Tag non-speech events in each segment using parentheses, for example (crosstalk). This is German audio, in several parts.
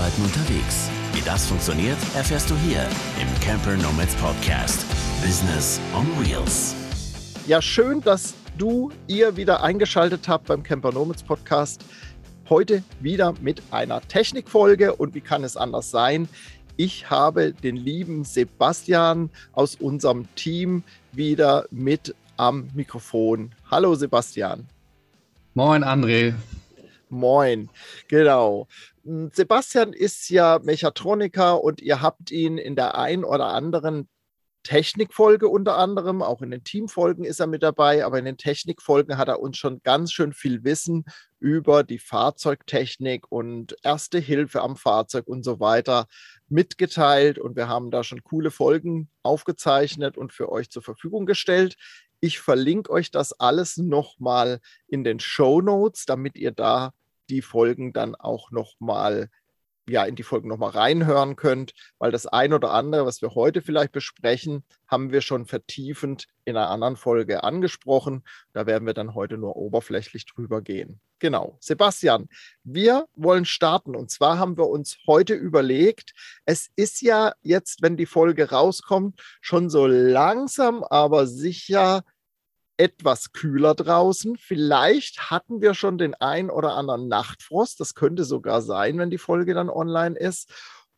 Arbeiten unterwegs. Wie das funktioniert, erfährst du hier im Camper Nomads Podcast. Business on Wheels. Ja, schön, dass du, ihr wieder eingeschaltet habt beim Camper Nomads Podcast. Heute wieder mit einer Technikfolge und wie kann es anders sein? Ich habe den lieben Sebastian aus unserem Team wieder mit am Mikrofon. Hallo Sebastian. Moin André. Moin, genau. Hm, Sebastian ist ja Mechatroniker und ihr habt ihn in der ein oder anderen Technikfolge unter anderem, auch in den Teamfolgen ist er mit dabei, aber in den Technikfolgen hat er uns schon ganz schön viel Wissen über die Fahrzeugtechnik und Erste Hilfe am Fahrzeug und so weiter mitgeteilt und wir haben da schon coole Folgen aufgezeichnet und für euch zur Verfügung gestellt. Ich verlinke euch das alles nochmal in den Show Notes, damit ihr da die Folgen dann auch nochmal ja, in die Folgen nochmal reinhören könnt, weil das ein oder andere, was wir heute vielleicht besprechen, haben wir schon vertiefend in einer anderen Folge angesprochen. Da werden wir dann heute nur oberflächlich drüber gehen. Genau. Sebastian, wir wollen starten und zwar haben wir uns heute überlegt, es ist ja jetzt, wenn die Folge rauskommt, schon so langsam, aber sicher etwas kühler draußen. Vielleicht hatten wir schon den ein oder anderen Nachtfrost. Das könnte sogar sein, wenn die Folge dann online ist.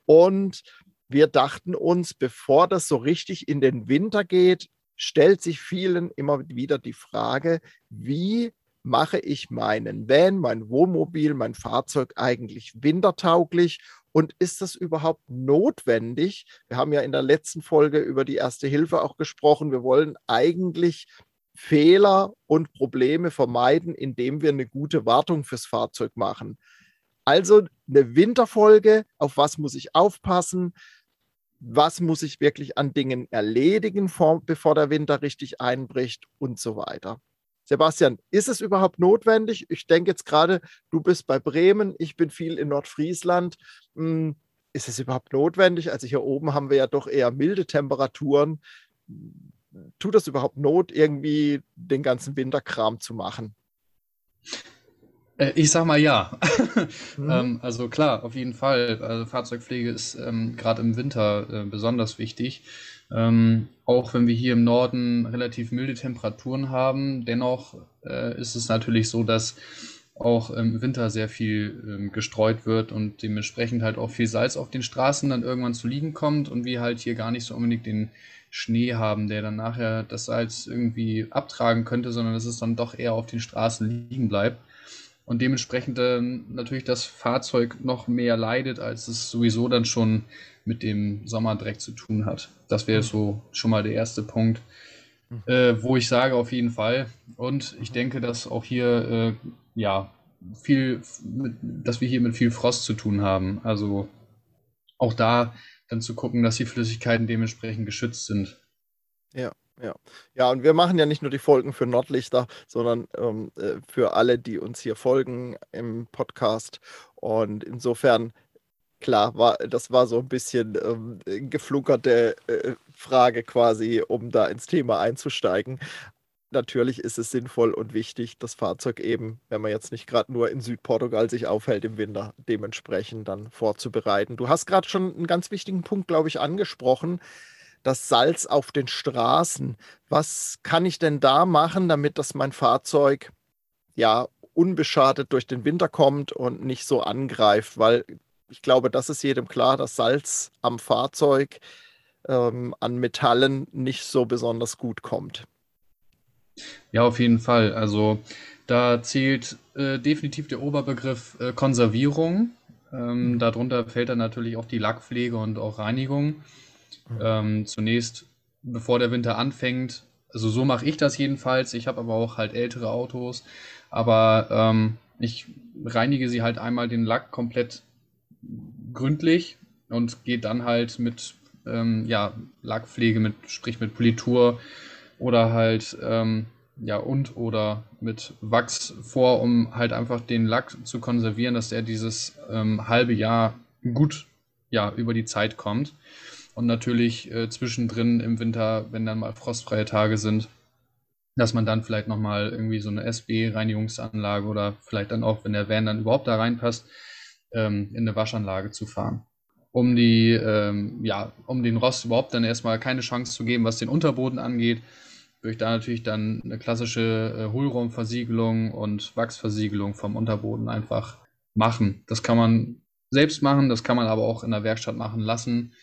Und wir dachten uns, bevor das so richtig in den Winter geht, stellt sich vielen immer wieder die Frage, wie mache ich meinen Van, mein Wohnmobil, mein Fahrzeug eigentlich wintertauglich und ist das überhaupt notwendig? Wir haben ja in der letzten Folge über die Erste Hilfe auch gesprochen. Wir wollen eigentlich Fehler und Probleme vermeiden, indem wir eine gute Wartung fürs Fahrzeug machen. Also eine Winterfolge, auf was muss ich aufpassen, was muss ich wirklich an Dingen erledigen, bevor der Winter richtig einbricht und so weiter. Sebastian, ist es überhaupt notwendig? Ich denke jetzt gerade, du bist bei Bremen, ich bin viel in Nordfriesland. Hm, ist es überhaupt notwendig? Also hier oben haben wir ja doch eher milde Temperaturen tut das überhaupt Not, irgendwie den ganzen Winterkram zu machen? Äh, ich sag mal ja. (laughs) mhm. ähm, also klar, auf jeden Fall. Also Fahrzeugpflege ist ähm, gerade im Winter äh, besonders wichtig. Ähm, auch wenn wir hier im Norden relativ milde Temperaturen haben, dennoch äh, ist es natürlich so, dass auch im Winter sehr viel ähm, gestreut wird und dementsprechend halt auch viel Salz auf den Straßen dann irgendwann zu liegen kommt und wir halt hier gar nicht so unbedingt den Schnee haben, der dann nachher das Salz irgendwie abtragen könnte, sondern dass es dann doch eher auf den Straßen liegen bleibt. Und dementsprechend dann natürlich das Fahrzeug noch mehr leidet, als es sowieso dann schon mit dem Sommerdreck zu tun hat. Das wäre so schon mal der erste Punkt, mhm. äh, wo ich sage auf jeden Fall. Und ich denke, dass auch hier, äh, ja, viel, mit, dass wir hier mit viel Frost zu tun haben. Also auch da dann zu gucken, dass die Flüssigkeiten dementsprechend geschützt sind. Ja, ja. Ja, und wir machen ja nicht nur die Folgen für Nordlichter, sondern ähm, äh, für alle, die uns hier folgen im Podcast. Und insofern, klar, war, das war so ein bisschen ähm, geflunkerte äh, Frage quasi, um da ins Thema einzusteigen natürlich ist es sinnvoll und wichtig, das Fahrzeug eben, wenn man jetzt nicht gerade nur in Südportugal sich aufhält im Winter, dementsprechend dann vorzubereiten. Du hast gerade schon einen ganz wichtigen Punkt, glaube ich, angesprochen. Das Salz auf den Straßen. Was kann ich denn da machen, damit das mein Fahrzeug ja unbeschadet durch den Winter kommt und nicht so angreift? Weil ich glaube, das ist jedem klar, dass Salz am Fahrzeug ähm, an Metallen nicht so besonders gut kommt. Ja, auf jeden Fall. Also da zählt äh, definitiv der Oberbegriff äh, Konservierung. Ähm, mhm. darunter fällt dann natürlich auch die Lackpflege und auch Reinigung. Mhm. Ähm, zunächst, bevor der Winter anfängt, also so mache ich das jedenfalls. Ich habe aber auch halt ältere Autos, aber ähm, ich reinige sie halt einmal den Lack komplett gründlich und gehe dann halt mit ähm, ja, Lackpflege, mit, sprich mit Politur oder halt ähm, ja und oder mit Wachs vor, um halt einfach den Lack zu konservieren, dass er dieses ähm, halbe Jahr gut ja über die Zeit kommt. Und natürlich äh, zwischendrin im Winter, wenn dann mal frostfreie Tage sind, dass man dann vielleicht nochmal irgendwie so eine SB-Reinigungsanlage oder vielleicht dann auch, wenn der Van dann überhaupt da reinpasst, ähm, in eine Waschanlage zu fahren. Um die, ähm, ja, um den Rost überhaupt dann erstmal keine Chance zu geben, was den Unterboden angeht, würde ich da natürlich dann eine klassische äh, Hohlraumversiegelung und Wachsversiegelung vom Unterboden einfach machen. Das kann man selbst machen, das kann man aber auch in der Werkstatt machen lassen.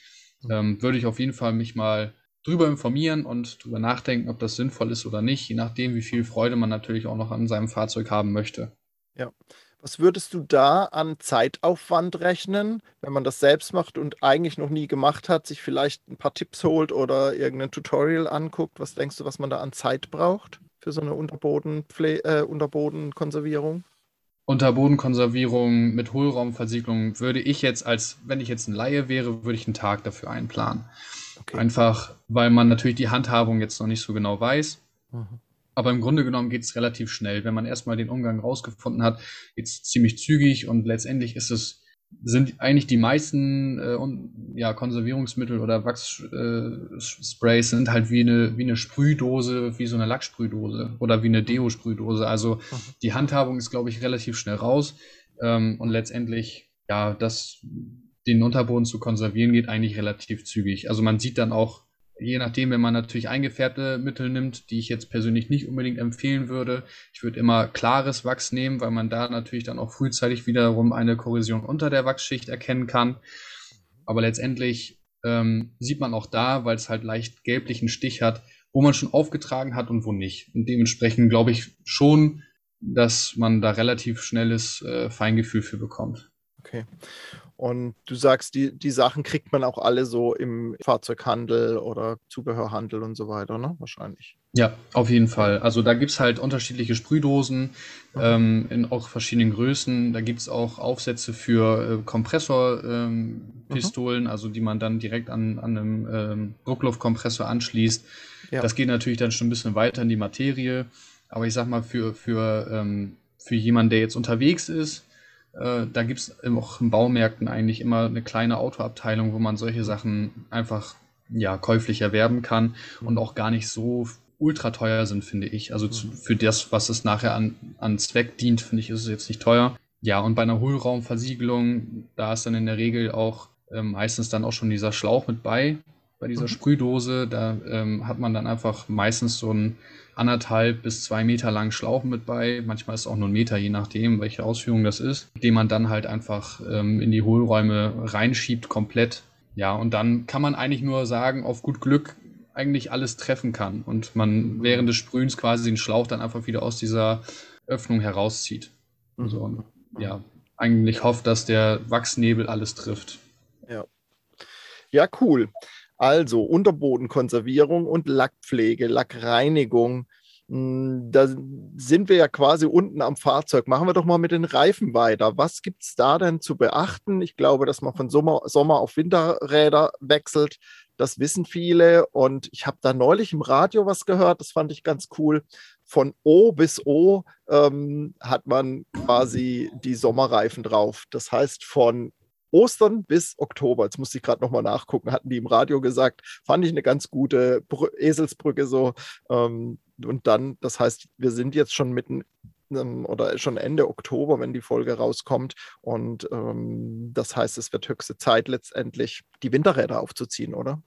Mhm. Ähm, würde ich auf jeden Fall mich mal drüber informieren und drüber nachdenken, ob das sinnvoll ist oder nicht, je nachdem, wie viel Freude man natürlich auch noch an seinem Fahrzeug haben möchte. Ja. Was würdest du da an Zeitaufwand rechnen, wenn man das selbst macht und eigentlich noch nie gemacht hat, sich vielleicht ein paar Tipps holt oder irgendein Tutorial anguckt? Was denkst du, was man da an Zeit braucht für so eine Unterbodenpfle äh, Unterbodenkonservierung? Unterbodenkonservierung mit Hohlraumversiegelung würde ich jetzt als, wenn ich jetzt ein Laie wäre, würde ich einen Tag dafür einplanen. Okay. Einfach, weil man natürlich die Handhabung jetzt noch nicht so genau weiß. Mhm. Aber im Grunde genommen geht es relativ schnell. Wenn man erstmal den Umgang rausgefunden hat, geht es ziemlich zügig und letztendlich ist es, sind eigentlich die meisten äh, ja, Konservierungsmittel oder Wachssprays äh, sind halt wie eine, wie eine Sprühdose, wie so eine Lacksprühdose oder wie eine Deo-Sprühdose. Also mhm. die Handhabung ist, glaube ich, relativ schnell raus. Ähm, und letztendlich, ja, das den Unterboden zu konservieren geht eigentlich relativ zügig. Also man sieht dann auch, je nachdem, wenn man natürlich eingefärbte Mittel nimmt, die ich jetzt persönlich nicht unbedingt empfehlen würde, ich würde immer klares Wachs nehmen, weil man da natürlich dann auch frühzeitig wiederum eine Korrosion unter der Wachsschicht erkennen kann. Aber letztendlich ähm, sieht man auch da, weil es halt leicht gelblichen Stich hat, wo man schon aufgetragen hat und wo nicht. Und dementsprechend glaube ich schon, dass man da relativ schnelles äh, Feingefühl für bekommt. Okay. Und du sagst, die, die Sachen kriegt man auch alle so im Fahrzeughandel oder Zubehörhandel und so weiter, ne? Wahrscheinlich. Ja, auf jeden Fall. Also da gibt es halt unterschiedliche Sprühdosen mhm. ähm, in auch verschiedenen Größen. Da gibt es auch Aufsätze für äh, Kompressorpistolen, ähm, mhm. also die man dann direkt an, an einem ähm, Druckluftkompressor anschließt. Ja. Das geht natürlich dann schon ein bisschen weiter in die Materie. Aber ich sag mal, für, für, ähm, für jemanden, der jetzt unterwegs ist, äh, da gibt es auch in Baumärkten eigentlich immer eine kleine Autoabteilung, wo man solche Sachen einfach ja, käuflich erwerben kann und auch gar nicht so ultra teuer sind, finde ich. Also zu, für das, was es nachher an, an Zweck dient, finde ich, ist es jetzt nicht teuer. Ja, und bei einer Hohlraumversiegelung, da ist dann in der Regel auch ähm, meistens dann auch schon dieser Schlauch mit bei, bei dieser mhm. Sprühdose. Da ähm, hat man dann einfach meistens so ein anderthalb bis zwei Meter langen Schlauch mit bei. Manchmal ist es auch nur ein Meter, je nachdem, welche Ausführung das ist, den man dann halt einfach ähm, in die Hohlräume reinschiebt komplett. Ja, und dann kann man eigentlich nur sagen, auf gut Glück eigentlich alles treffen kann und man während des Sprühens quasi den Schlauch dann einfach wieder aus dieser Öffnung herauszieht. Mhm. So, und, ja, eigentlich hofft, dass der Wachsnebel alles trifft. Ja. Ja, cool. Also Unterbodenkonservierung und Lackpflege, Lackreinigung. Hm, da sind wir ja quasi unten am Fahrzeug. Machen wir doch mal mit den Reifen weiter. Was gibt es da denn zu beachten? Ich glaube, dass man von Sommer, Sommer auf Winterräder wechselt. Das wissen viele. Und ich habe da neulich im Radio was gehört. Das fand ich ganz cool. Von O bis O ähm, hat man quasi die Sommerreifen drauf. Das heißt, von Ostern bis Oktober. Jetzt musste ich gerade nochmal nachgucken, hatten die im Radio gesagt. Fand ich eine ganz gute Br Eselsbrücke so. Ähm, und dann, das heißt, wir sind jetzt schon mitten ähm, oder schon Ende Oktober, wenn die Folge rauskommt. Und ähm, das heißt, es wird höchste Zeit letztendlich, die Winterräder aufzuziehen, oder?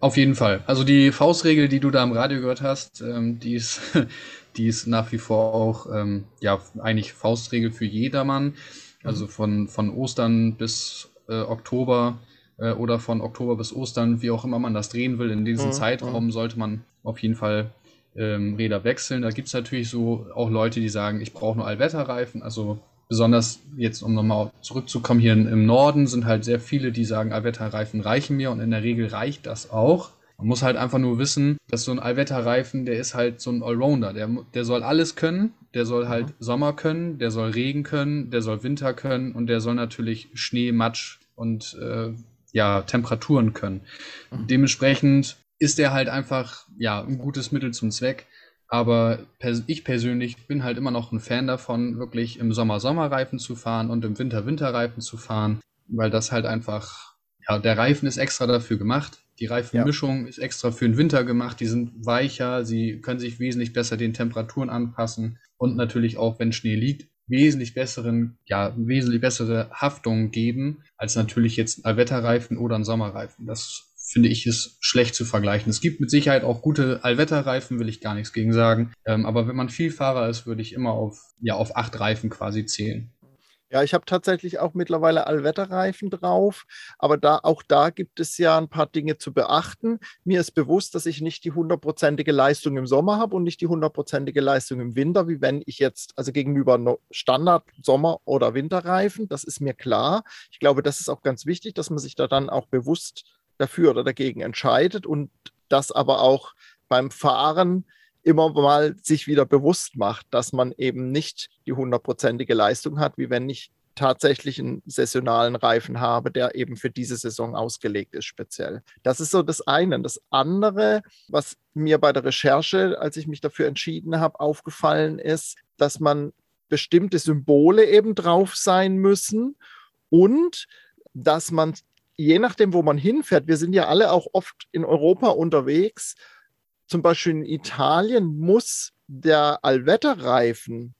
Auf jeden Fall. Also die Faustregel, die du da im Radio gehört hast, ähm, die, ist, (laughs) die ist nach wie vor auch ähm, ja eigentlich Faustregel für jedermann. Also mhm. von, von Ostern bis äh, Oktober äh, oder von Oktober bis Ostern, wie auch immer man das drehen will. In diesem mhm. Zeitraum mhm. sollte man auf jeden Fall ähm, Räder wechseln. Da gibt es natürlich so auch Leute, die sagen, ich brauche nur Allwetterreifen. Also besonders jetzt, um nochmal zurückzukommen, hier im Norden sind halt sehr viele, die sagen, Allwetterreifen reichen mir und in der Regel reicht das auch. Man muss halt einfach nur wissen, dass so ein Allwetterreifen, der ist halt so ein Allrounder. Der, der soll alles können. Der soll halt mhm. Sommer können, der soll Regen können, der soll Winter können und der soll natürlich Schnee, Matsch und äh, ja, Temperaturen können. Mhm. Dementsprechend ist der halt einfach ja, ein gutes Mittel zum Zweck. Aber pers ich persönlich bin halt immer noch ein Fan davon, wirklich im Sommer Sommerreifen zu fahren und im Winter Winterreifen zu fahren, weil das halt einfach, ja, der Reifen ist extra dafür gemacht. Die Reifenmischung ja. ist extra für den Winter gemacht. Die sind weicher, sie können sich wesentlich besser den Temperaturen anpassen und natürlich auch, wenn Schnee liegt, wesentlich besseren, ja, wesentlich bessere Haftung geben, als natürlich jetzt ein Allwetterreifen oder ein Sommerreifen. Das finde ich ist schlecht zu vergleichen. Es gibt mit Sicherheit auch gute Allwetterreifen, will ich gar nichts gegen sagen. Ähm, aber wenn man viel Fahrer ist, würde ich immer auf, ja, auf acht Reifen quasi zählen. Ja, ich habe tatsächlich auch mittlerweile Allwetterreifen drauf, aber da, auch da gibt es ja ein paar Dinge zu beachten. Mir ist bewusst, dass ich nicht die hundertprozentige Leistung im Sommer habe und nicht die hundertprozentige Leistung im Winter, wie wenn ich jetzt, also gegenüber Standard Sommer- oder Winterreifen, das ist mir klar. Ich glaube, das ist auch ganz wichtig, dass man sich da dann auch bewusst dafür oder dagegen entscheidet und das aber auch beim Fahren immer mal sich wieder bewusst macht, dass man eben nicht die hundertprozentige Leistung hat, wie wenn ich tatsächlich einen saisonalen Reifen habe, der eben für diese Saison ausgelegt ist, speziell. Das ist so das eine. Das andere, was mir bei der Recherche, als ich mich dafür entschieden habe, aufgefallen ist, dass man bestimmte Symbole eben drauf sein müssen und dass man je nachdem, wo man hinfährt, wir sind ja alle auch oft in Europa unterwegs, zum Beispiel in Italien muss der Allwetterreifen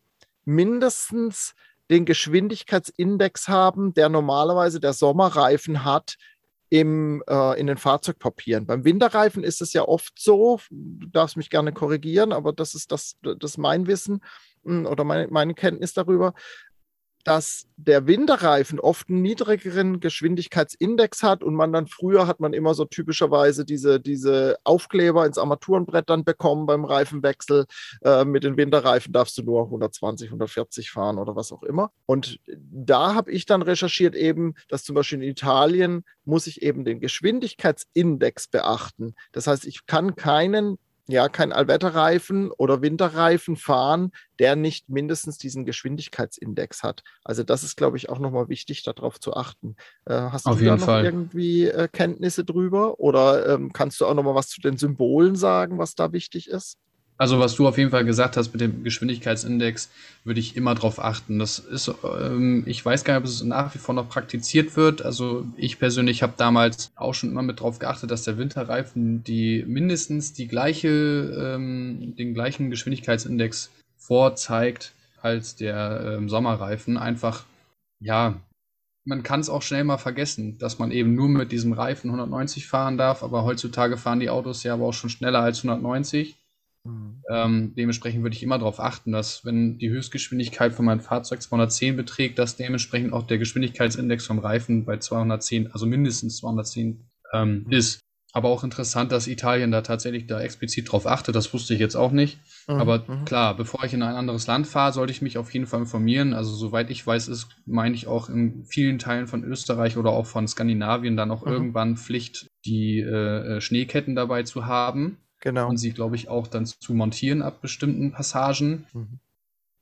mindestens den Geschwindigkeitsindex haben, der normalerweise der Sommerreifen hat im, äh, in den Fahrzeugpapieren. Beim Winterreifen ist es ja oft so, du darfst mich gerne korrigieren, aber das ist das, das mein Wissen hm, oder meine, meine Kenntnis darüber, dass der Winterreifen oft einen niedrigeren Geschwindigkeitsindex hat und man dann früher hat man immer so typischerweise diese, diese Aufkleber ins Armaturenbrett dann bekommen beim Reifenwechsel. Äh, mit den Winterreifen darfst du nur 120, 140 fahren oder was auch immer. Und da habe ich dann recherchiert eben, dass zum Beispiel in Italien muss ich eben den Geschwindigkeitsindex beachten. Das heißt, ich kann keinen ja, kein Allwetterreifen oder Winterreifen fahren, der nicht mindestens diesen Geschwindigkeitsindex hat. Also das ist, glaube ich, auch nochmal wichtig, darauf zu achten. Äh, hast Auf du da noch Fall. irgendwie äh, Kenntnisse drüber? Oder ähm, kannst du auch nochmal was zu den Symbolen sagen, was da wichtig ist? Also was du auf jeden Fall gesagt hast mit dem Geschwindigkeitsindex, würde ich immer drauf achten. Das ist, ähm, ich weiß gar nicht, ob es nach wie vor noch praktiziert wird. Also ich persönlich habe damals auch schon immer mit drauf geachtet, dass der Winterreifen die mindestens die gleiche, ähm, den gleichen Geschwindigkeitsindex vorzeigt als der ähm, Sommerreifen. Einfach, ja, man kann es auch schnell mal vergessen, dass man eben nur mit diesem Reifen 190 fahren darf, aber heutzutage fahren die Autos ja aber auch schon schneller als 190. Mhm. Ähm, dementsprechend würde ich immer darauf achten, dass wenn die Höchstgeschwindigkeit von meinem Fahrzeug 210 beträgt, dass dementsprechend auch der Geschwindigkeitsindex vom Reifen bei 210, also mindestens 210 ähm, Mhm. ist. Aber auch interessant, dass Italien da tatsächlich da explizit drauf achtet. Das wusste ich jetzt auch nicht. Mhm, Aber mhm. klar, bevor ich in ein anderes Land fahre, sollte ich mich auf jeden Fall informieren. Also soweit ich weiß, ist, meine ich auch in vielen Teilen von Österreich oder auch von Skandinavien dann auch Mhm. irgendwann Pflicht, die äh, äh, Schneeketten dabei zu haben Genau. und sie, glaube ich, auch dann zu montieren ab bestimmten Passagen. Mhm.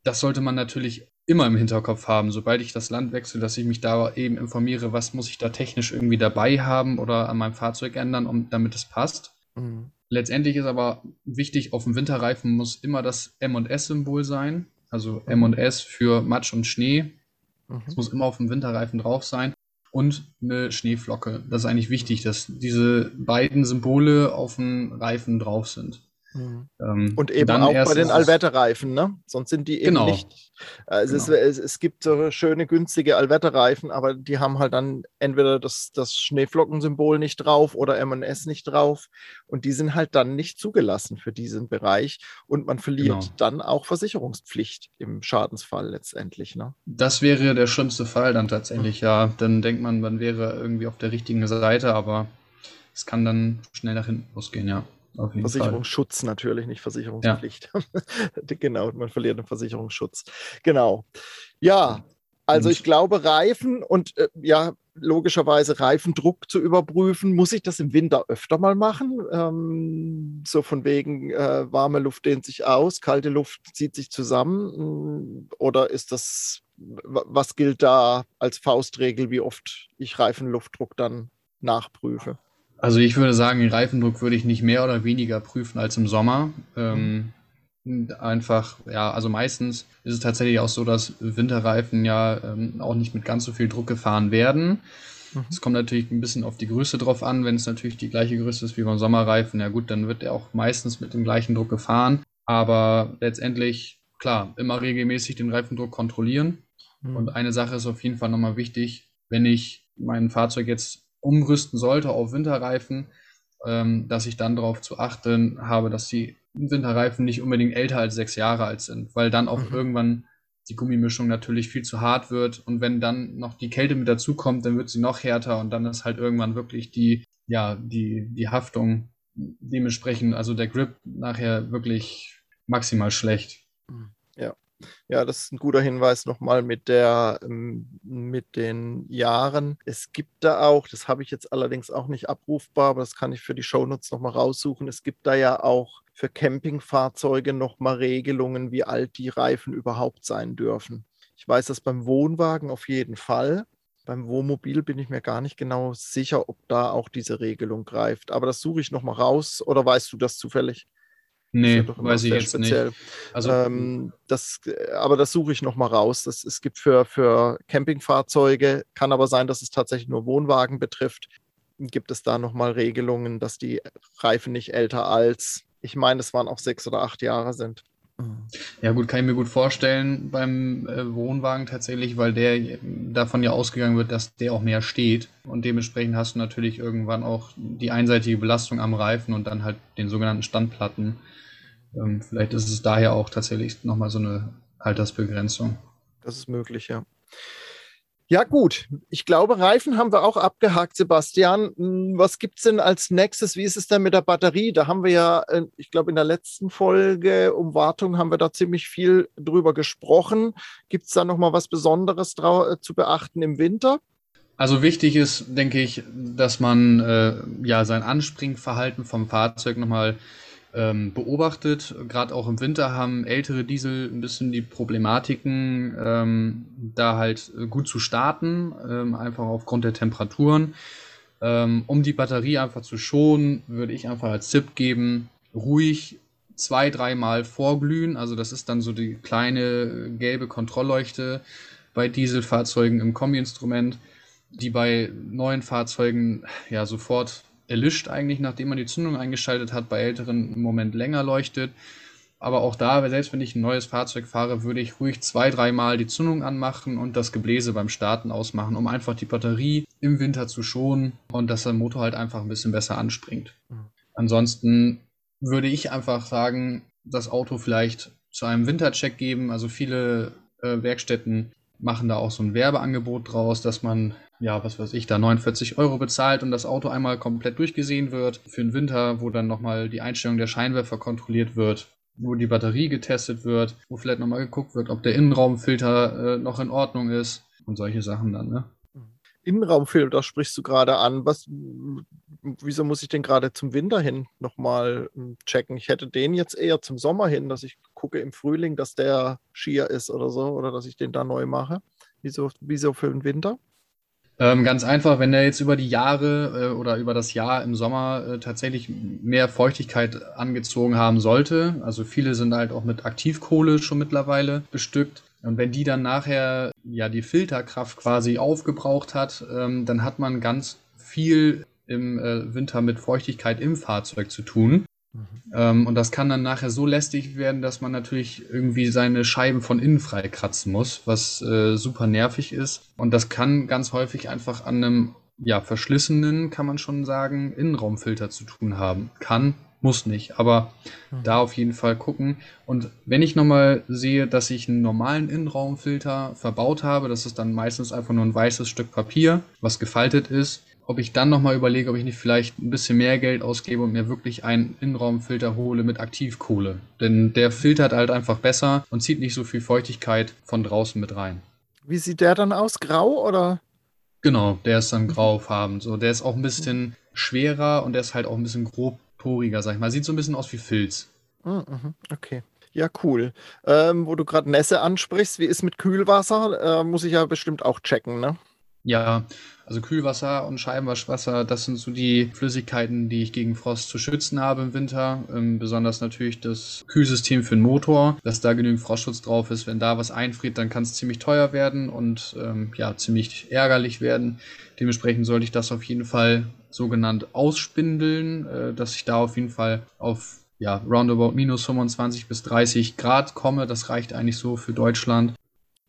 Das sollte man natürlich immer im Hinterkopf haben, sobald ich das Land wechsle, dass ich mich da eben informiere, was muss ich da technisch irgendwie dabei haben oder an meinem Fahrzeug ändern, um, damit es passt. Mhm. Letztendlich ist aber wichtig, auf dem Winterreifen muss immer das M&S-Symbol sein. Also Mhm. M&S für Matsch und Schnee. Mhm. Es muss immer auf dem Winterreifen drauf sein. Und eine Schneeflocke. Das ist eigentlich wichtig, dass diese beiden Symbole auf dem Reifen drauf sind. Mhm. Ähm, Und eben auch bei den Allwetterreifen, ne? Sonst sind die eben Genau. nicht. Also Genau. es, es, gibt so schöne, günstige Allwetterreifen, aber die haben halt dann entweder das, das Schneeflockensymbol nicht drauf oder M&S nicht drauf. Und die sind halt dann nicht zugelassen für diesen Bereich. Und man verliert Genau. dann auch Versicherungspflicht im Schadensfall letztendlich, ne? Das wäre der schlimmste Fall dann tatsächlich, ja. Dann denkt man, man wäre irgendwie auf der richtigen Seite, aber es kann dann schnell nach hinten losgehen, ja. Jeden Fall. Versicherungsschutz natürlich, nicht Versicherungspflicht. (laughs) genau, man verliert den Versicherungsschutz. Genau. Ja, also ich glaube, Reifen und äh, ja, logischerweise Reifendruck zu überprüfen, muss ich das im Winter öfter mal machen. Ähm, so von wegen, äh, warme Luft dehnt sich aus, kalte Luft zieht sich zusammen. Mm, Oder ist das, wa- was gilt da als Faustregel, wie oft ich Reifenluftdruck dann nachprüfe? Also ich würde sagen, den Reifendruck würde ich nicht mehr oder weniger prüfen als im Sommer. Ähm, einfach, ja, also meistens ist es tatsächlich auch so, dass Winterreifen ja ähm, auch nicht mit ganz so viel Druck gefahren werden. Mhm. Es kommt natürlich ein bisschen auf die Größe drauf an. Wenn es natürlich die gleiche Größe ist wie beim Sommerreifen, ja gut, dann wird er auch meistens mit dem gleichen Druck gefahren. Aber letztendlich klar, immer regelmäßig den Reifendruck kontrollieren. Mhm. Und eine Sache ist auf jeden Fall nochmal wichtig, wenn ich mein Fahrzeug jetzt umrüsten sollte auf Winterreifen, ähm, dass ich dann darauf zu achten habe, dass die Winterreifen nicht unbedingt älter als sechs Jahre alt sind, weil dann auch mhm. irgendwann die Gummimischung natürlich viel zu hart wird und wenn dann noch die Kälte mit dazukommt, dann wird sie noch härter und dann ist halt irgendwann wirklich die, ja, die, die Haftung dementsprechend, also der Grip nachher wirklich maximal schlecht. Ja. Ja, das ist ein guter Hinweis nochmal mit der ähm, mit den Jahren. Es gibt da auch, das habe ich jetzt allerdings auch nicht abrufbar, aber das kann ich für die Shownotes nochmal raussuchen. Es gibt da ja auch für Campingfahrzeuge nochmal Regelungen, wie alt die Reifen überhaupt sein dürfen. Ich weiß das beim Wohnwagen auf jeden Fall. Beim Wohnmobil bin ich mir gar nicht genau sicher, ob da auch diese Regelung greift. Aber das suche ich nochmal raus. Oder weißt du das zufällig? Nee, ja weiß ich jetzt speziell. nicht. Also, ähm, das, aber das suche ich nochmal raus. Das, es gibt für, für Campingfahrzeuge, kann aber sein, dass es tatsächlich nur Wohnwagen betrifft, gibt es da nochmal Regelungen, dass die Reifen nicht älter als, ich meine, es waren auch sechs oder acht Jahre sind. Ja, gut, kann ich mir gut vorstellen beim äh, Wohnwagen tatsächlich, weil der davon ja ausgegangen wird, dass der auch mehr steht. Und dementsprechend hast du natürlich irgendwann auch die einseitige Belastung am Reifen und dann halt den sogenannten Standplatten. Ähm, vielleicht ist es daher auch tatsächlich nochmal so eine Altersbegrenzung. Das ist möglich, ja. Ja, gut. Ich glaube, Reifen haben wir auch abgehakt, Sebastian. Hm, was gibt es denn als nächstes? Wie ist es denn mit der Batterie? Da haben wir ja, äh, ich glaube, in der letzten Folge um Wartung haben wir da ziemlich viel drüber gesprochen. Gibt es da nochmal was Besonderes äh, zu beachten im Winter? Also wichtig ist, denke ich, dass man äh, ja sein Anspringverhalten vom Fahrzeug nochmal ähm, beobachtet. Gerade auch im Winter haben ältere Diesel ein bisschen die Problematiken, ähm, da halt gut zu starten, ähm, einfach aufgrund der Temperaturen. Ähm, um die Batterie einfach zu schonen, würde ich einfach als Tipp geben, ruhig zwei, dreimal vorglühen. Also das ist dann so die kleine gelbe Kontrollleuchte bei Dieselfahrzeugen im Kombi-Instrument, die bei neuen Fahrzeugen ja sofort erlischt eigentlich, nachdem man die Zündung eingeschaltet hat, bei älteren im Moment länger leuchtet. Aber auch da, selbst wenn ich ein neues Fahrzeug fahre, würde ich ruhig zwei, dreimal die Zündung anmachen und das Gebläse beim Starten ausmachen, um einfach die Batterie im Winter zu schonen und dass der Motor halt einfach ein bisschen besser anspringt. Mhm. Ansonsten würde ich einfach sagen, das Auto vielleicht zu einem Wintercheck geben. Also viele äh, Werkstätten machen da auch so ein Werbeangebot draus, dass man ja, was weiß ich, da 49 Euro bezahlt und das Auto einmal komplett durchgesehen wird. Für den Winter, wo dann nochmal die Einstellung der Scheinwerfer kontrolliert wird, wo die Batterie getestet wird, wo vielleicht nochmal geguckt wird, ob der Innenraumfilter äh, noch in Ordnung ist und solche Sachen dann, ne? Innenraumfilter sprichst du gerade an. Was, wieso muss ich den gerade zum Winter hin nochmal hm, checken? Ich hätte den jetzt eher zum Sommer hin, dass ich gucke im Frühling, dass der schier ist oder so, oder dass ich den da neu mache. Wieso, wieso für den Winter? Ähm, ganz einfach, wenn er jetzt über die Jahre äh, oder über das Jahr im Sommer äh, tatsächlich mehr Feuchtigkeit angezogen haben sollte, also viele sind halt auch mit Aktivkohle schon mittlerweile bestückt. Und wenn die dann nachher ja die Filterkraft quasi aufgebraucht hat, ähm, dann hat man ganz viel im äh, Winter mit Feuchtigkeit im Fahrzeug zu tun. Mhm. Ähm, und das kann dann nachher so lästig werden, dass man natürlich irgendwie seine Scheiben von innen freikratzen muss, was äh, super nervig ist. Und das kann ganz häufig einfach an einem ja, verschlissenen, kann man schon sagen, Innenraumfilter zu tun haben. Kann, muss nicht, aber mhm. da auf jeden Fall gucken. Und wenn ich nochmal sehe, dass ich einen normalen Innenraumfilter verbaut habe, das ist dann meistens einfach nur ein weißes Stück Papier, was gefaltet ist, ob ich dann nochmal überlege, ob ich nicht vielleicht ein bisschen mehr Geld ausgebe und mir wirklich einen Innenraumfilter hole mit Aktivkohle. Denn der filtert halt einfach besser und zieht nicht so viel Feuchtigkeit von draußen mit rein. Wie sieht der dann aus? Grau oder? Genau, der ist dann graufarben. So, der ist auch ein bisschen schwerer und der ist halt auch ein bisschen grobporiger, sag ich mal. Sieht so ein bisschen aus wie Filz. Mm, mhm, okay. Ja, cool. Ähm, wo du gerade Nässe ansprichst, wie ist mit Kühlwasser? Äh, muss ich ja bestimmt auch checken, ne? Ja, also Kühlwasser und Scheibenwaschwasser, das sind so die Flüssigkeiten, die ich gegen Frost zu schützen habe im Winter. Ähm, besonders natürlich das Kühlsystem für den Motor, dass da genügend Frostschutz drauf ist. Wenn da was einfriert, dann kann es ziemlich teuer werden und ähm, ja, ziemlich ärgerlich werden. Dementsprechend sollte ich das auf jeden Fall sogenannt ausspindeln, äh, dass ich da auf jeden Fall auf ja, roundabout minus 25 bis 30 Grad komme. Das reicht eigentlich so für Deutschland.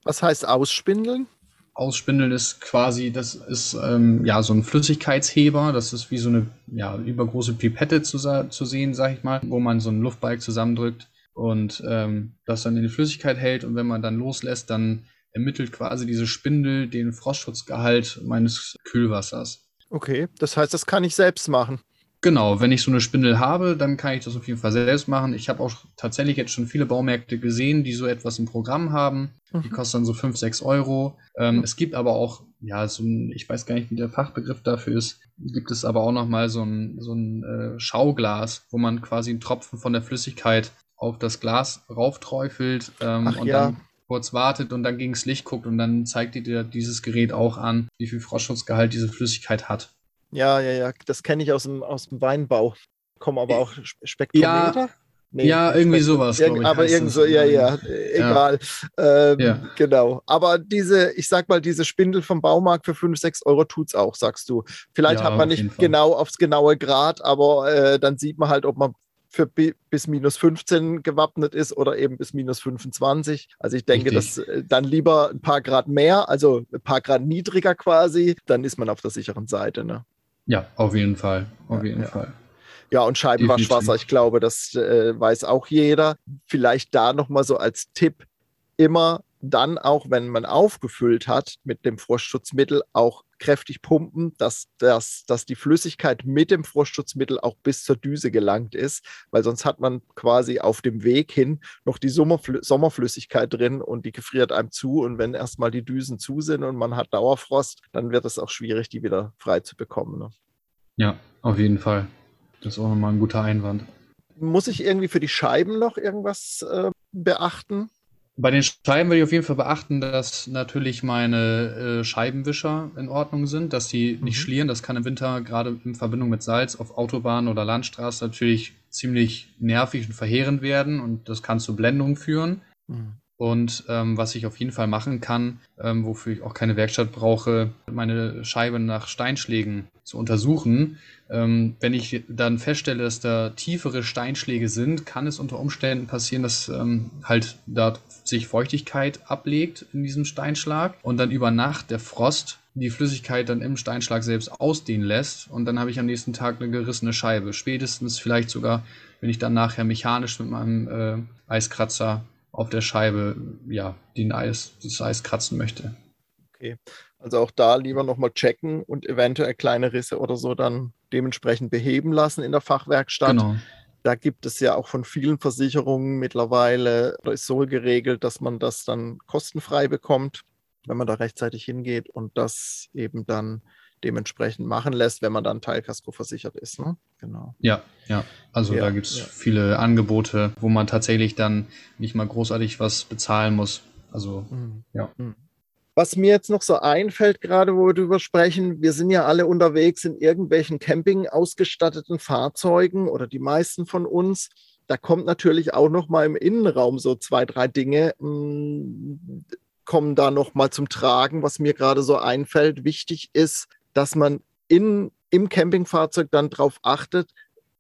Was heißt ausspindeln? Ausspindeln ist quasi, das ist ähm, ja so ein Flüssigkeitsheber. Das ist wie so eine ja, übergroße Pipette zu, zu sehen, sag ich mal, wo man so einen Luftbalg zusammendrückt und ähm, das dann in die Flüssigkeit hält. Und wenn man dann loslässt, dann ermittelt quasi diese Spindel den Frostschutzgehalt meines Kühlwassers. Okay, das heißt, das kann ich selbst machen. Genau, wenn ich so eine Spindel habe, dann kann ich das auf jeden Fall selbst machen. Ich habe auch tatsächlich jetzt schon viele Baumärkte gesehen, die so etwas im Programm haben. Mhm. Die kosten dann so 5, 6 Euro. Ähm, mhm. Es gibt aber auch, ja, so ein, ich weiß gar nicht, wie der Fachbegriff dafür ist, gibt es aber auch nochmal so ein, so ein äh, Schauglas, wo man quasi einen Tropfen von der Flüssigkeit auf das Glas raufträufelt ähm, und ja. dann kurz wartet und dann gegen das Licht guckt und dann zeigt dir dieses Gerät auch an, wie viel Frostschutzgehalt diese Flüssigkeit hat. Ja, ja, ja, das kenne ich aus dem, aus dem Weinbau. Kommen aber auch Spektrometer? Ja. Nee, ja, irgendwie sowas. Irg ich, aber irgend so, ja, ja, egal. Ja. Ähm, ja. Genau. Aber diese, ich sag mal, diese Spindel vom Baumarkt für 5, 6 Euro tut es auch, sagst du. Vielleicht ja, hat man nicht genau aufs genaue Grad, aber äh, dann sieht man halt, ob man für bis minus 15 gewappnet ist oder eben bis minus 25. Also ich denke, Richtig. dass äh, dann lieber ein paar Grad mehr, also ein paar Grad niedriger quasi, dann ist man auf der sicheren Seite. Ne? Ja, auf jeden Fall. Auf jeden ja. Fall. Ja, und Scheibenwaschwasser, ich glaube, das äh, weiß auch jeder. Vielleicht da nochmal so als Tipp, immer dann auch, wenn man aufgefüllt hat mit dem Frostschutzmittel, auch kräftig pumpen, dass, dass, dass die Flüssigkeit mit dem Frostschutzmittel auch bis zur Düse gelangt ist, weil sonst hat man quasi auf dem Weg hin noch die Sommerflü Sommerflüssigkeit drin und die gefriert einem zu. Und wenn erstmal die Düsen zu sind und man hat Dauerfrost, dann wird es auch schwierig, die wieder frei zu bekommen. Ne? Ja, auf jeden Fall. Das ist auch nochmal ein guter Einwand. Muss ich irgendwie für die Scheiben noch irgendwas äh, beachten? Bei den Scheiben will ich auf jeden Fall beachten, dass natürlich meine äh, Scheibenwischer in Ordnung sind, dass die nicht mhm. schlieren. Das kann im Winter gerade in Verbindung mit Salz auf Autobahnen oder Landstraße natürlich ziemlich nervig und verheerend werden und das kann zu Blendungen führen. Mhm. Und ähm, was ich auf jeden Fall machen kann, ähm, wofür ich auch keine Werkstatt brauche, meine Scheibe nach Steinschlägen zu untersuchen. Ähm, wenn ich dann feststelle, dass da tiefere Steinschläge sind, kann es unter Umständen passieren, dass ähm, halt da sich Feuchtigkeit ablegt in diesem Steinschlag und dann über Nacht der Frost die Flüssigkeit dann im Steinschlag selbst ausdehnen lässt und dann habe ich am nächsten Tag eine gerissene Scheibe. Spätestens vielleicht sogar, wenn ich dann nachher mechanisch mit meinem äh, Eiskratzer auf der Scheibe ja, den Eis, das Eis kratzen möchte. Okay, also auch da lieber nochmal checken und eventuell kleine Risse oder so dann dementsprechend beheben lassen in der Fachwerkstatt. Genau. Da gibt es ja auch von vielen Versicherungen mittlerweile, da ist so geregelt, dass man das dann kostenfrei bekommt, wenn man da rechtzeitig hingeht und das eben dann dementsprechend machen lässt, wenn man dann Teilkasko versichert ist. Ne? Genau. Ja, ja. Also ja, da gibt es ja. viele Angebote, wo man tatsächlich dann nicht mal großartig was bezahlen muss. Also mhm. ja. Mhm. Was mir jetzt noch so einfällt, gerade wo wir darüber sprechen, wir sind ja alle unterwegs in irgendwelchen Camping ausgestatteten Fahrzeugen oder die meisten von uns. Da kommt natürlich auch noch mal im Innenraum so zwei, drei Dinge mh, mm, kommen da noch mal zum Tragen, was mir gerade so einfällt. Wichtig ist, dass man in, im Campingfahrzeug dann darauf achtet,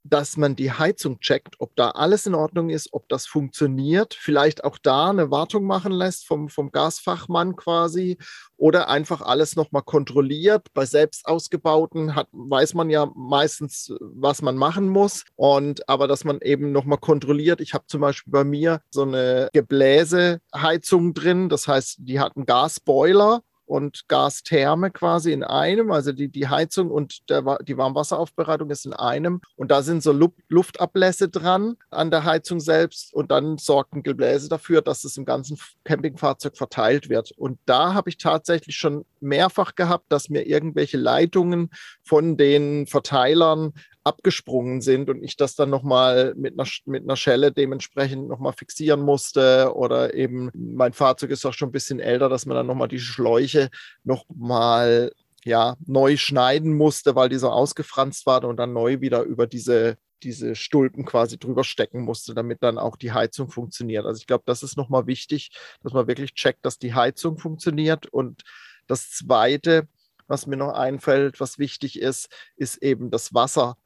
dass man die Heizung checkt, ob da alles in Ordnung ist, ob das funktioniert, vielleicht auch da eine Wartung machen lässt vom, vom Gasfachmann quasi oder einfach alles nochmal kontrolliert. Bei selbst ausgebauten hat, weiß man ja meistens, was man machen muss und aber dass man eben nochmal kontrolliert. Ich habe zum Beispiel bei mir so eine Gebläseheizung drin, das heißt, die hat einen Gasboiler und Gastherme quasi in einem, also die, die Heizung und der, die Warmwasseraufbereitung ist in einem und da sind so Luftablässe dran an der Heizung selbst und dann sorgt ein Gebläse dafür, dass es im ganzen Campingfahrzeug verteilt wird. Und da habe ich tatsächlich schon mehrfach gehabt, dass mir irgendwelche Leitungen von den Verteilern abgesprungen sind und ich das dann nochmal mit einer, mit einer Schelle dementsprechend nochmal fixieren musste oder eben mein Fahrzeug ist auch schon ein bisschen älter, dass man dann nochmal die Schläuche nochmal ja, neu schneiden musste, weil die so ausgefranst waren und dann neu wieder über diese, diese Stulpen quasi drüber stecken musste, damit dann auch die Heizung funktioniert. Also ich glaube, das ist nochmal wichtig, dass man wirklich checkt, dass die Heizung funktioniert. Und das Zweite, was mir noch einfällt, was wichtig ist, ist eben das Wasser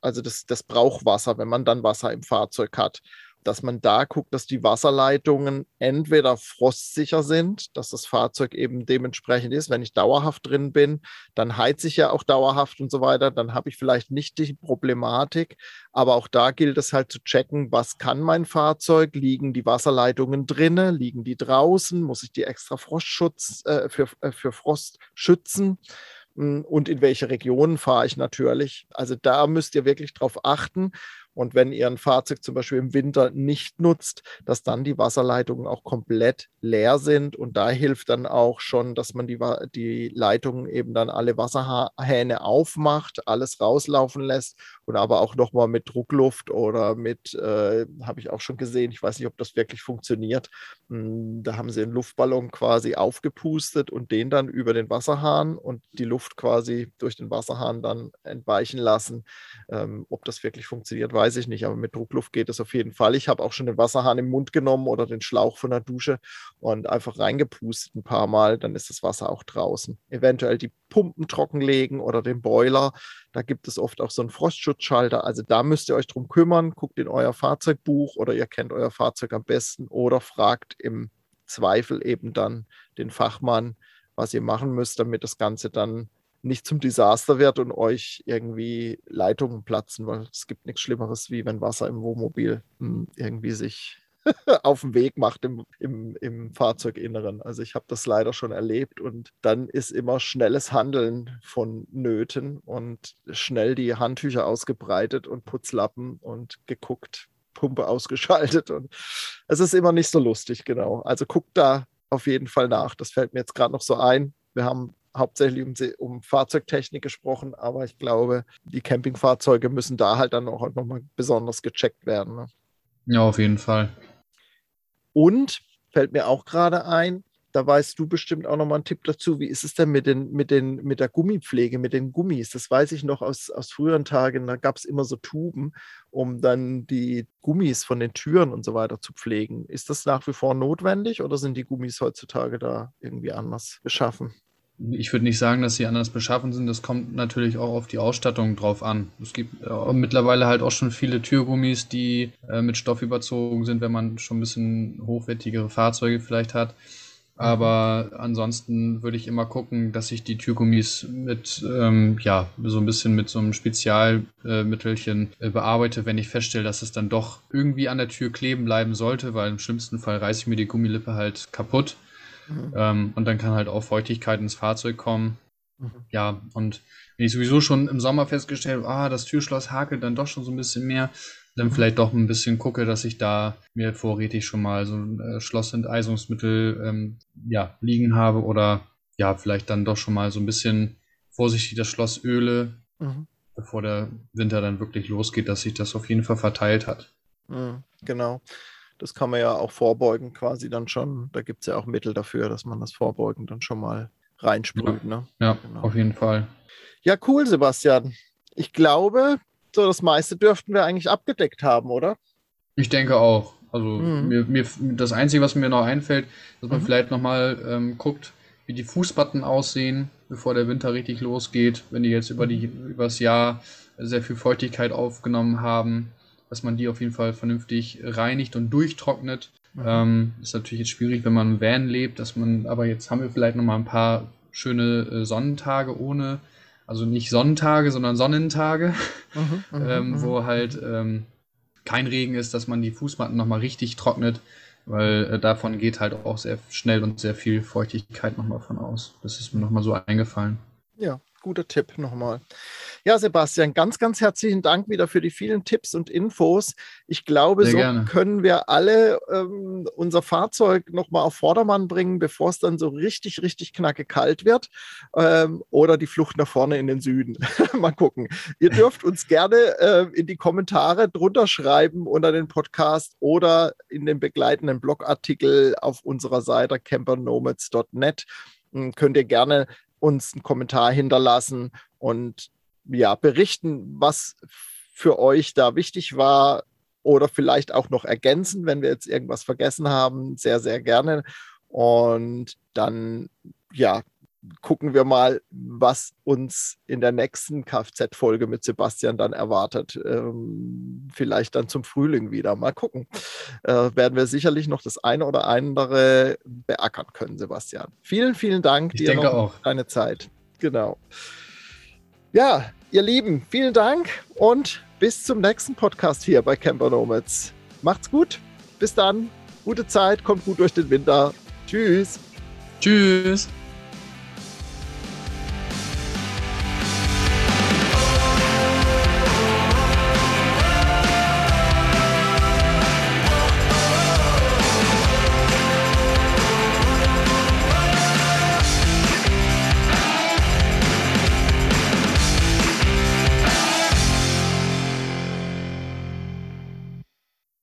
also das, das Brauchwasser, wenn man dann Wasser im Fahrzeug hat dass man da guckt, dass die Wasserleitungen entweder frostsicher sind, dass das Fahrzeug eben dementsprechend ist. Wenn ich dauerhaft drin bin, dann heize ich ja auch dauerhaft und so weiter. Dann habe ich vielleicht nicht die Problematik. Aber auch da gilt es halt zu checken, was kann mein Fahrzeug? Liegen die Wasserleitungen drinnen? Liegen die draußen? Muss ich die extra Frostschutz äh, für, äh, für Frost schützen? Und in welche Regionen fahre ich natürlich. Also da müsst ihr wirklich drauf achten. Und wenn ihr ein Fahrzeug zum Beispiel im Winter nicht nutzt, dass dann die Wasserleitungen auch komplett leer sind. Und da hilft dann auch schon, dass man die, die Leitungen eben dann alle Wasserhähne aufmacht, alles rauslaufen lässt und aber auch nochmal mit Druckluft oder mit, äh, habe ich auch schon gesehen, ich weiß nicht, ob das wirklich funktioniert. Hm, da haben sie einen Luftballon quasi aufgepustet und den dann über den Wasserhahn und die Luft quasi durch den Wasserhahn dann entweichen lassen. Ähm, ob das wirklich funktioniert, weiß ich nicht, aber mit Druckluft geht es auf jeden Fall. Ich habe auch schon den Wasserhahn im Mund genommen oder den Schlauch von der Dusche und einfach reingepustet ein paar Mal, dann ist das Wasser auch draußen. Eventuell die Pumpen trockenlegen oder den Boiler. Da gibt es oft auch so einen Frostschutzschalter. Also da müsst ihr euch drum kümmern. Guckt in euer Fahrzeugbuch oder ihr kennt euer Fahrzeug am besten oder fragt im Zweifel eben dann den Fachmann, was ihr machen müsst, damit das Ganze dann nicht zum Desaster wird und euch irgendwie Leitungen platzen, weil es gibt nichts Schlimmeres, wie wenn Wasser im Wohnmobil hm, irgendwie sich (laughs) auf den Weg macht im, im, im Fahrzeuginneren. Also ich habe das leider schon erlebt und dann ist immer schnelles Handeln von Nöten und schnell die Handtücher ausgebreitet und Putzlappen und geguckt, Pumpe ausgeschaltet und es ist immer nicht so lustig, genau. Also guckt da auf jeden Fall nach. Das fällt mir jetzt gerade noch so ein. Wir haben hauptsächlich um, um, Fahrzeugtechnik gesprochen, aber ich glaube, die Campingfahrzeuge müssen da halt dann auch noch mal besonders gecheckt werden. Ne? Ja, auf jeden Fall. Und fällt mir auch gerade ein, da weißt du bestimmt auch noch mal einen Tipp dazu. Wie ist es denn mit, den, mit, den, mit der Gummipflege, mit den Gummis? Das weiß ich noch aus, aus früheren Tagen. Da gab es immer so Tuben, um dann die Gummis von den Türen und so weiter zu pflegen. Ist das nach wie vor notwendig oder sind die Gummis heutzutage da irgendwie anders beschaffen? Ich würde nicht sagen, dass sie anders beschaffen sind. Das kommt natürlich auch auf die Ausstattung drauf an. Es gibt äh, mittlerweile halt auch schon viele Türgummis, die äh, mit Stoff überzogen sind, wenn man schon ein bisschen hochwertigere Fahrzeuge vielleicht hat. Aber ansonsten würde ich immer gucken, dass ich die Türgummis mit, ähm, ja, so ein bisschen mit so einem Spezialmittelchen äh, bearbeite, wenn ich feststelle, dass es dann doch irgendwie an der Tür kleben bleiben sollte, weil im schlimmsten Fall reiße ich mir die Gummilippe halt kaputt. Mhm. Ähm, und dann kann halt auch Feuchtigkeit ins Fahrzeug kommen. Mhm. Ja, und wenn ich sowieso schon im Sommer festgestellt habe, ah, das Türschloss hakelt dann doch schon so ein bisschen mehr, dann mhm. vielleicht doch ein bisschen gucke, dass ich da mir vorrätig schon mal so ein äh, Schlossenteisungsmittel ähm, ja, liegen habe oder ja, vielleicht dann doch schon mal so ein bisschen vorsichtig das Schloss öle, mhm. bevor der Winter dann wirklich losgeht, dass sich das auf jeden Fall verteilt hat. Mhm, genau. Das kann man ja auch vorbeugen quasi dann schon. Da gibt es ja auch Mittel dafür, dass man das Vorbeugen dann schon mal reinsprüht. Ja, ne? ja genau. auf jeden Fall. Ja, cool, Sebastian. Ich glaube, so das meiste dürften wir eigentlich abgedeckt haben, oder? Ich denke auch. Also mhm. mir, mir, das Einzige, was mir noch einfällt, dass man mhm. vielleicht nochmal ähm, guckt, wie die Fußbatten aussehen, bevor der Winter richtig losgeht, wenn die jetzt über die übers Jahr sehr viel Feuchtigkeit aufgenommen haben dass man die auf jeden Fall vernünftig reinigt und durchtrocknet. Mhm. Ähm, ist natürlich jetzt schwierig, wenn man im Van lebt, dass man, aber jetzt haben wir vielleicht noch mal ein paar schöne äh, Sonnentage ohne, also nicht Sonnentage, sondern Sonnentage, mhm, (laughs) mhm ähm, mhm. wo halt ähm, kein Regen ist, dass man die Fußmatten noch mal richtig trocknet, weil äh, davon geht halt auch sehr schnell und sehr viel Feuchtigkeit noch mal von aus. Das ist mir noch mal so eingefallen. Ja, guter Tipp nochmal. Ja, Sebastian, ganz, ganz herzlichen Dank wieder für die vielen Tipps und Infos. Ich glaube, Sehr so gerne. können wir alle ähm, unser Fahrzeug nochmal auf Vordermann bringen, bevor es dann so richtig, richtig knacke kalt wird. Ähm, oder die Flucht nach vorne in den Süden. (laughs) mal gucken. Ihr dürft uns gerne äh, in die Kommentare drunter schreiben unter den Podcast oder in den begleitenden Blogartikel auf unserer Seite campernomads.net hm, könnt ihr gerne uns einen Kommentar hinterlassen und ja, berichten, was für euch da wichtig war oder vielleicht auch noch ergänzen, wenn wir jetzt irgendwas vergessen haben, sehr, sehr gerne. Und dann, ja, gucken wir mal, was uns in der nächsten Kfz-Folge mit Sebastian dann erwartet. Ähm, vielleicht dann zum Frühling wieder. Mal gucken. Äh, werden wir sicherlich noch das eine oder andere beackern können, Sebastian. Vielen, vielen Dank ich dir denke auch. für deine Zeit. Genau. Ja, ihr Lieben, vielen Dank und bis zum nächsten Podcast hier bei Camper Nomads. Macht's gut. Bis dann. Gute Zeit. Kommt gut durch den Winter. Tschüss. Tschüss.